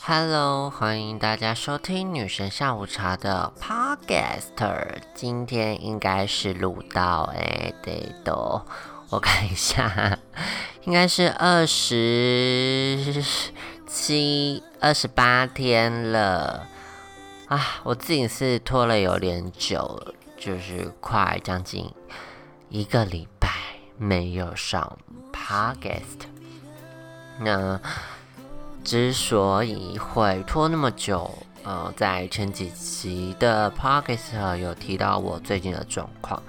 Hello，欢迎大家收听女神下午茶的 Podcast。今天应该是录到哎，对的，我看一下，应该是二十七、二十八天了啊！我自己是拖了有点久，就是快将近一个礼拜没有上 Podcast。那。之所以会拖那么久，呃，在前几集的 podcast 有提到我最近的状况。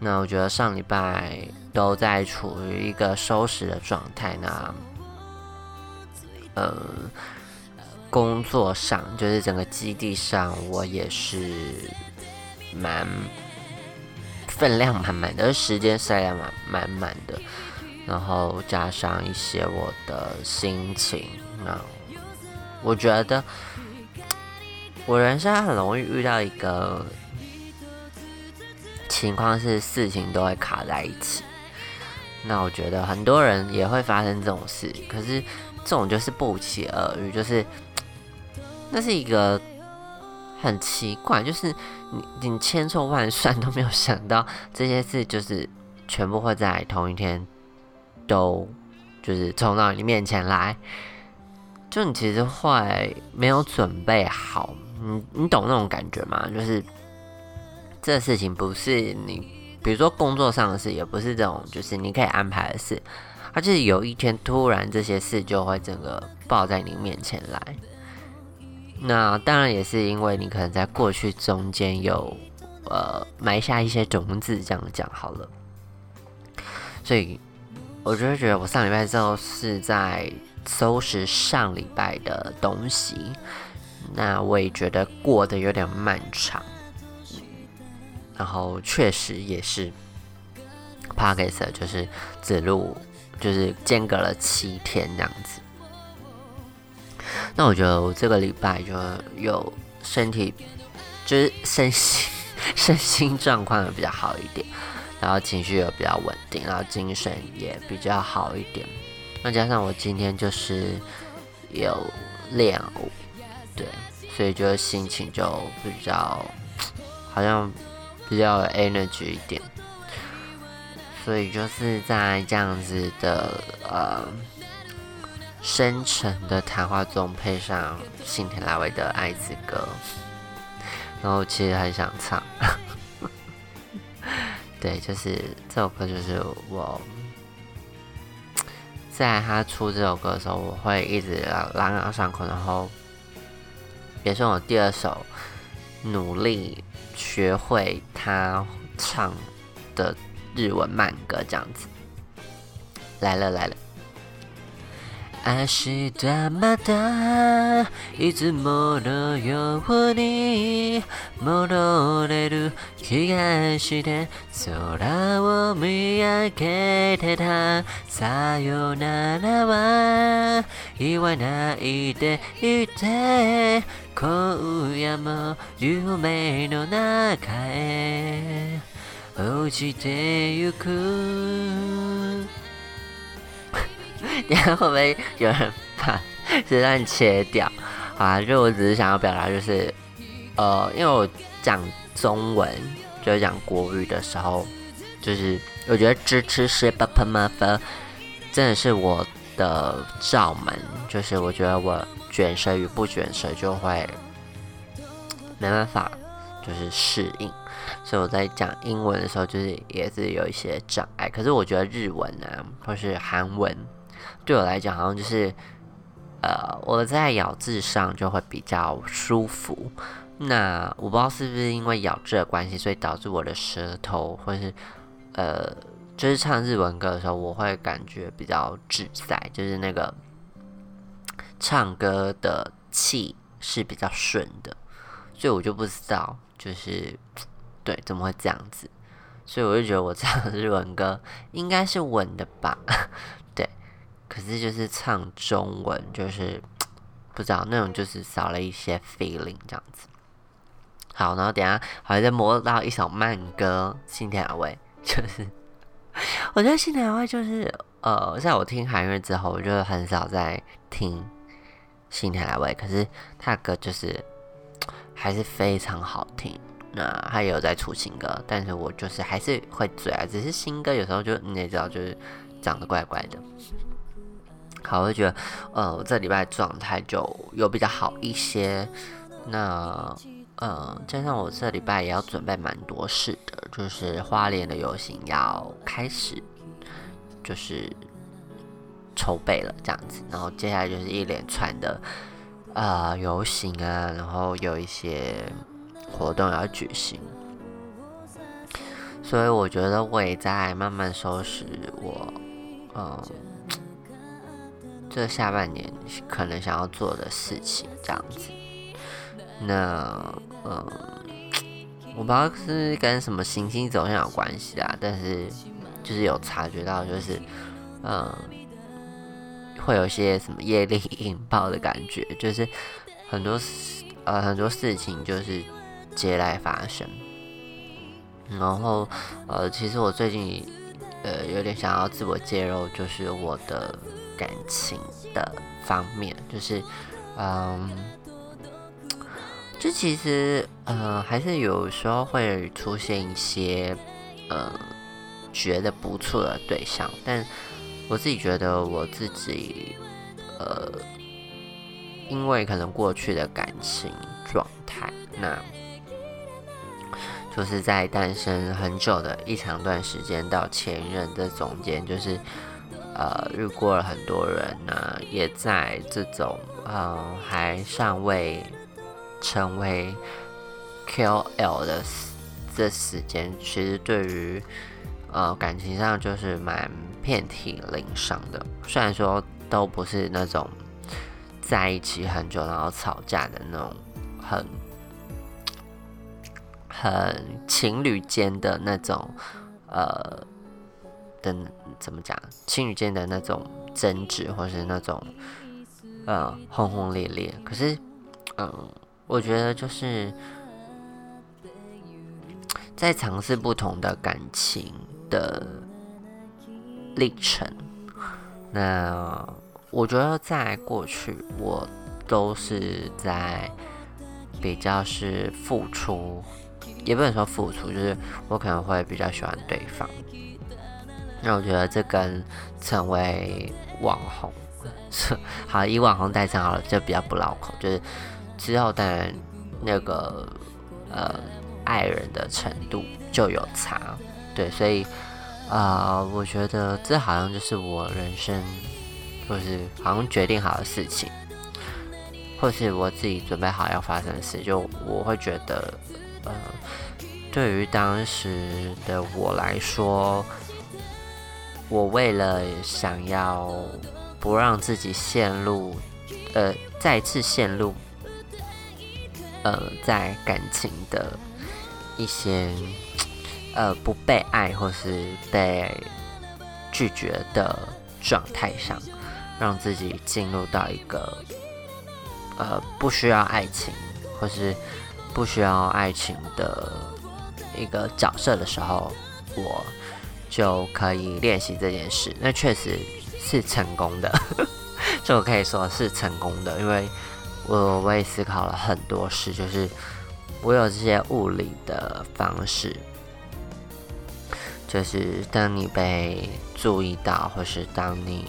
那我觉得上礼拜都在处于一个收拾的状态。那，呃，工作上就是整个基地上，我也是蛮分量满满的，时间塞量满满满的，然后加上一些我的心情。那我觉得，我人生很容易遇到一个情况是事情都会卡在一起。那我觉得很多人也会发生这种事，可是这种就是不期而遇，就是那是一个很奇怪，就是你你千错万算都没有想到这些事，就是全部会在同一天都就是冲到你面前来。就你其实会没有准备好，你你懂那种感觉吗？就是这事情不是你，比如说工作上的事，也不是这种，就是你可以安排的事，而是有一天突然这些事就会整个爆在你面前来。那当然也是因为你可能在过去中间有呃埋下一些种子，这样讲好了。所以我就会觉得我上礼拜之后是在。收拾上礼拜的东西，那我也觉得过得有点漫长。然后确实也是 p a k i s 就是指路，就是间隔了七天这样子。那我觉得我这个礼拜就有身体，就是身心 身心状况比较好一点，然后情绪也比较稳定，然后精神也比较好一点。那加上我今天就是有练舞，对，所以就心情就比较好像比较有 energy 一点，所以就是在这样子的呃深沉的谈话中，配上信田来未的《爱之歌》，然后其实很想唱，对，就是这首歌就是我。在他出这首歌的时候，我会一直朗朗上口，然后也是我第二首努力学会他唱的日文慢歌，这样子来了来了。明日またいつものように戻れる気がして空を見上げてたさよならは言わないでいて今夜も夢の中へ落ちてゆく 你看会不会有人把这段切掉？啊，就我只是想要表达，就是呃，因为我讲中文，就是讲国语的时候，就是我觉得支持是 b p m f，真的是我的罩门，就是我觉得我卷舌与不卷舌就会没办法，就是适应，所以我在讲英文的时候，就是也是有一些障碍。可是我觉得日文啊，或是韩文。对我来讲，好像就是，呃，我在咬字上就会比较舒服。那我不知道是不是因为咬字的关系，所以导致我的舌头，或是呃，就是唱日文歌的时候，我会感觉比较自在，就是那个唱歌的气是比较顺的。所以我就不知道，就是对怎么会这样子。所以我就觉得我唱日文歌应该是稳的吧。可是就是唱中文，就是不知道那种就是少了一些 feeling 这样子。好，然后等下好像在摸到一首慢歌，信田雅味，就是我觉得信田雅味就是呃，在我听韩乐之后，我就很少在听新天来味，可是他的歌就是还是非常好听。那他也有在出新歌，但是我就是还是会追啊，只是新歌有时候就你也知道，就是长得怪怪的。好，我就觉得，呃，我这礼拜状态就有比较好一些。那，呃，加上我这礼拜也要准备蛮多事的，就是花莲的游行要开始，就是筹备了这样子。然后接下来就是一连串的，呃，游行啊，然后有一些活动要举行。所以我觉得我也在慢慢收拾我，嗯。这下半年可能想要做的事情，这样子。那，嗯，我不知道是跟什么行星走向有关系啊，但是就是有察觉到，就是，嗯，会有些什么业力 引爆的感觉，就是很多事，呃，很多事情就是接来发生。然后，呃，其实我最近，呃，有点想要自我介入，就是我的。感情的方面，就是，嗯，就其实，呃，还是有时候会出现一些，呃，觉得不错的对象，但我自己觉得我自己，呃，因为可能过去的感情状态，那就是在单身很久的一长段时间到前任的中间，就是。呃，遇过了很多人呢，也在这种嗯还尚未成为 KOL 的这时间，其实对于呃感情上就是蛮遍体鳞伤的。虽然说都不是那种在一起很久然后吵架的那种很很情侣间的那种呃。的怎么讲？情侣间的那种争执，或是那种呃轰轰烈烈。可是，嗯，我觉得就是在尝试不同的感情的历程。那我觉得在过去，我都是在比较是付出，也不能说付出，就是我可能会比较喜欢对方。那我觉得这跟成为网红，好以网红代称好了，就比较不绕口。就是之后的那个呃爱人的程度就有差，对，所以啊，我觉得这好像就是我人生就是好像决定好的事情，或是我自己准备好要发生的事，就我会觉得呃，对于当时的我来说。我为了想要不让自己陷入，呃，再次陷入，呃，在感情的一些呃不被爱或是被拒绝的状态上，让自己进入到一个呃不需要爱情或是不需要爱情的一个角色的时候，我。就可以练习这件事，那确实是成功的，就可以说是成功的，因为我我也思考了很多事，就是我有这些物理的方式，就是当你被注意到，或是当你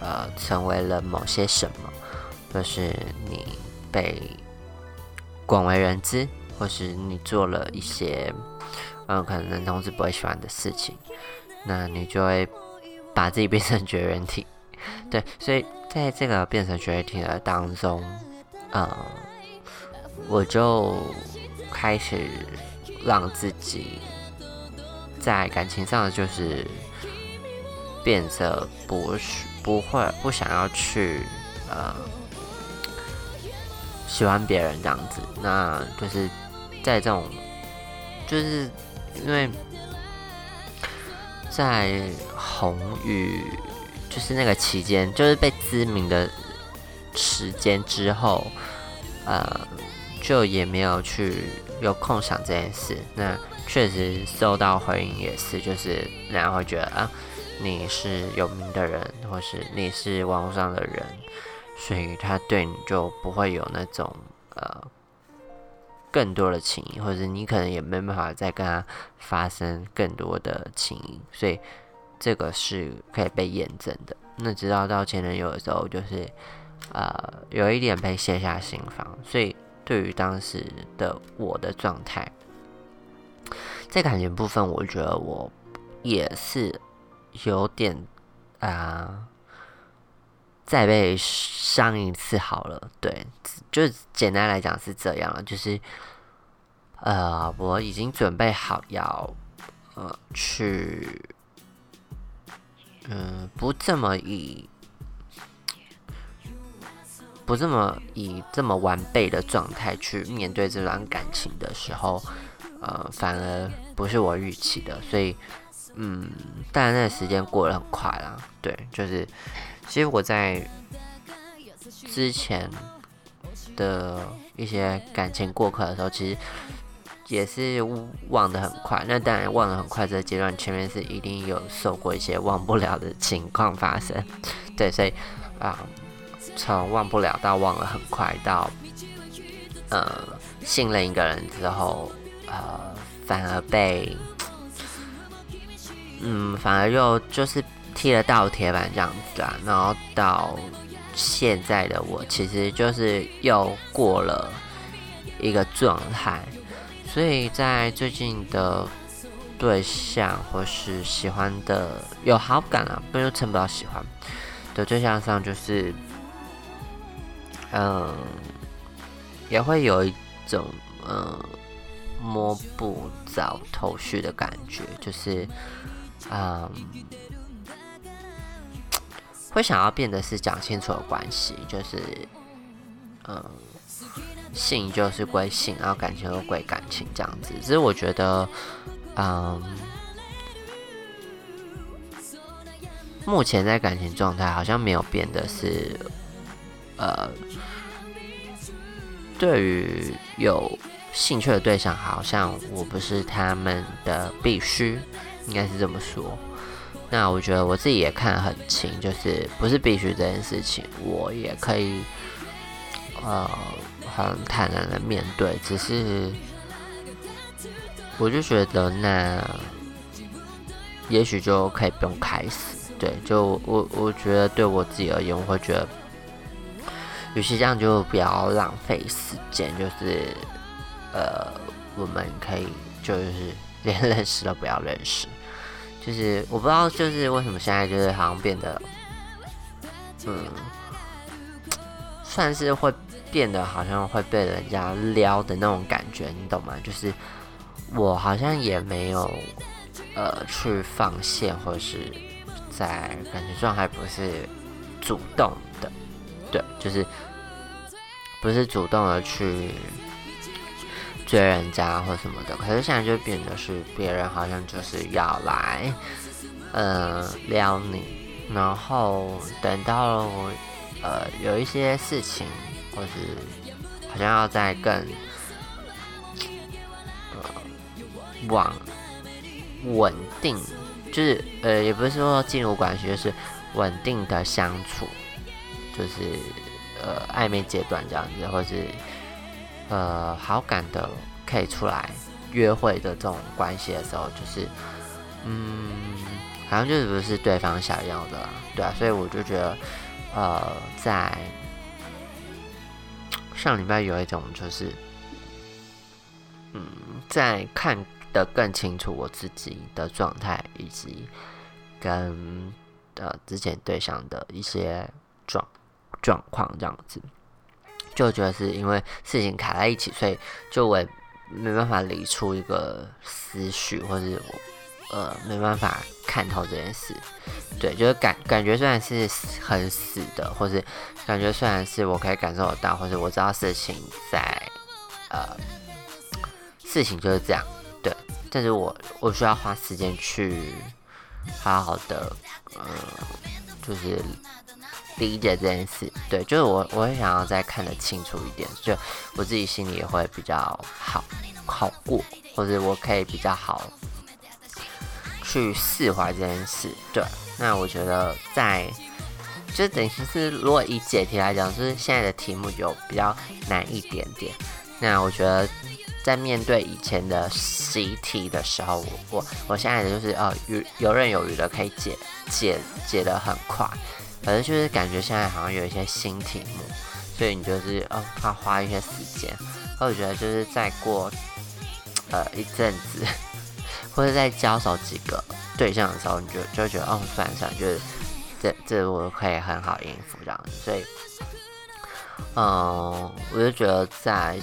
呃成为了某些什么，或是你被广为人知，或是你做了一些。嗯，可能男同志不会喜欢的事情，那你就会把自己变成绝缘体，对，所以在这个变成绝缘体的当中，嗯，我就开始让自己在感情上就是变得不不会不想要去呃喜欢别人这样子，那就是在这种就是。因为在红雨就是那个期间，就是被知名的时间之后，呃，就也没有去有空想这件事。那确实收到回应也是，就是人家会觉得啊，你是有名的人，或是你是网络上的人，所以他对你就不会有那种呃更多的情谊，或者你可能也没办法再跟他发生更多的情谊，所以这个是可以被验证的。那直到到前男友的时候，就是呃有一点被卸下心防，所以对于当时的我的状态，在感情部分，我觉得我也是有点啊。再被伤一次好了，对，就简单来讲是这样了，就是呃，我已经准备好要呃去，嗯，不这么以不这么以这么完备的状态去面对这段感情的时候，呃，反而不是我预期的，所以嗯，但那时间过得很快啦，对，就是。其实我在之前的一些感情过客的时候，其实也是忘得很快。那当然忘得很快这个阶段，前面是一定有受过一些忘不了的情况发生。对，所以啊，从忘不了到忘了很快，到呃信任一个人之后，呃反而被嗯反而又就是。踢了倒铁板这样子啊，然后到现在的我，其实就是又过了一个状态，所以在最近的对象或是喜欢的有好感啊，不就称不到喜欢的对象上，就是嗯，也会有一种嗯摸不着头绪的感觉，就是嗯。会想要变的是讲清楚的关系，就是，嗯，性就是归性，然后感情又归感情这样子。只是我觉得，嗯，目前在感情状态好像没有变的是，呃，对于有兴趣的对象，好像我不是他们的必须，应该是这么说。那我觉得我自己也看得很清，就是不是必须这件事情，我也可以呃很坦然的面对。只是我就觉得那也许就可以不用开始。对，就我我觉得对我自己而言，我会觉得，与其这样，就不要浪费时间。就是呃，我们可以就是连认识都不要认识。就是我不知道，就是为什么现在就是好像变得，嗯，算是会变得好像会被人家撩的那种感觉，你懂吗？就是我好像也没有呃去放线，或者是在感觉状态不是主动的，对，就是不是主动的去。追人家或什么的，可是现在就变得是别人好像就是要来，呃，撩你，然后等到呃有一些事情，或是好像要再更呃往稳定，就是呃也不是说进入关系，就是稳定的相处，就是呃暧昧阶段这样子，或是。呃，好感的可以出来约会的这种关系的时候，就是，嗯，好像就是不是对方想要的，对啊，所以我就觉得，呃，在上礼拜有一种就是，嗯，在看得更清楚我自己的状态，以及跟呃之前对象的一些状状况这样子。就觉得是因为事情卡在一起，所以就我没办法理出一个思绪，或者我呃没办法看透这件事。对，就是感感觉虽然是很死的，或是感觉虽然是我可以感受得到，或者我知道事情在呃事情就是这样，对，但是我我需要花时间去好好的呃就是。理解这件事，对，就是我，我会想要再看得清楚一点，就我自己心里也会比较好好过，或者我可以比较好去释怀这件事。对，那我觉得在就等于是如果以解题来讲，就是现在的题目就比较难一点点。那我觉得在面对以前的习题的时候，我我我现在就是呃游游刃有余的可以解解解的很快，反正就是感觉现在好像有一些新题目，所以你就是哦怕花一些时间。那我觉得就是再过呃一阵子，或者再交手几个对象的时候，你就就觉得哦算了算了，就是这这我可以很好应付这样子，所以嗯，我就觉得在。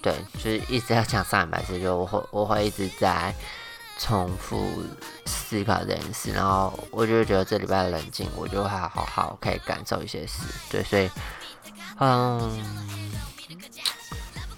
对，就是一直要讲上一百次，就我会我会一直在重复思考这件事，然后我就觉得这礼拜冷静，我就会好好可以感受一些事。对，所以嗯，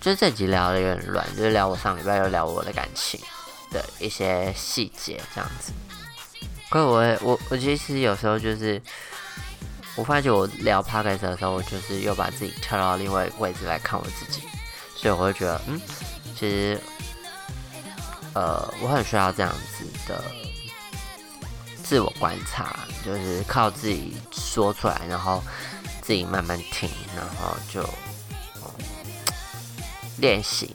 就这集聊的有点乱，就是聊我上礼拜又聊我的感情的一些细节这样子。可我我我其实有时候就是我发觉我聊 p o d c a s 的时候，我就是又把自己跳到另外一个位置来看我自己。所以我会觉得，嗯，其实，呃，我很需要这样子的自我观察，就是靠自己说出来，然后自己慢慢听，然后就练习。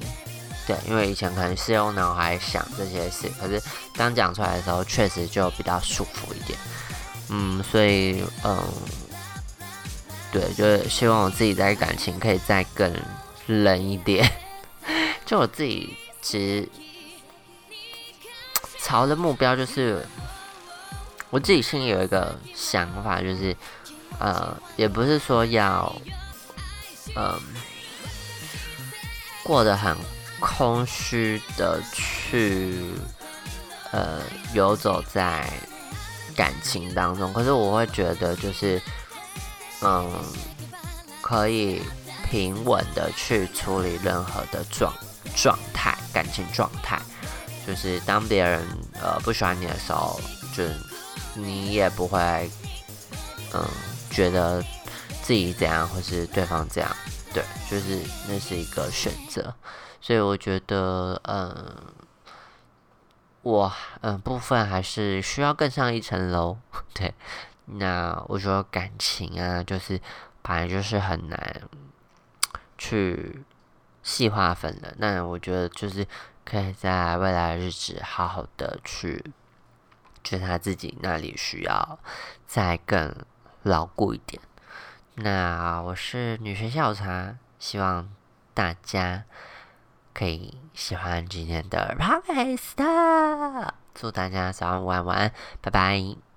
对，因为以前可能是用脑海想这些事，可是当讲出来的时候，确实就比较舒服一点。嗯，所以，嗯，对，就是希望我自己在感情可以再更。冷一点，就我自己其实朝的目标就是，我自己心里有一个想法，就是呃，也不是说要嗯过得很空虚的去呃游走在感情当中，可是我会觉得就是嗯可以。平稳的去处理任何的状状态，感情状态，就是当别人呃不喜欢你的时候，就你也不会嗯觉得自己怎样或是对方这样，对，就是那是一个选择，所以我觉得嗯我嗯部分还是需要更上一层楼，对，那我说感情啊，就是本来就是很难。去细化分的，那我觉得就是可以在未来日子好好的去，觉得他自己那里需要再更牢固一点。那我是女神下午茶，希望大家可以喜欢今天的 podcast。祝大家早安、午安、晚安，拜拜。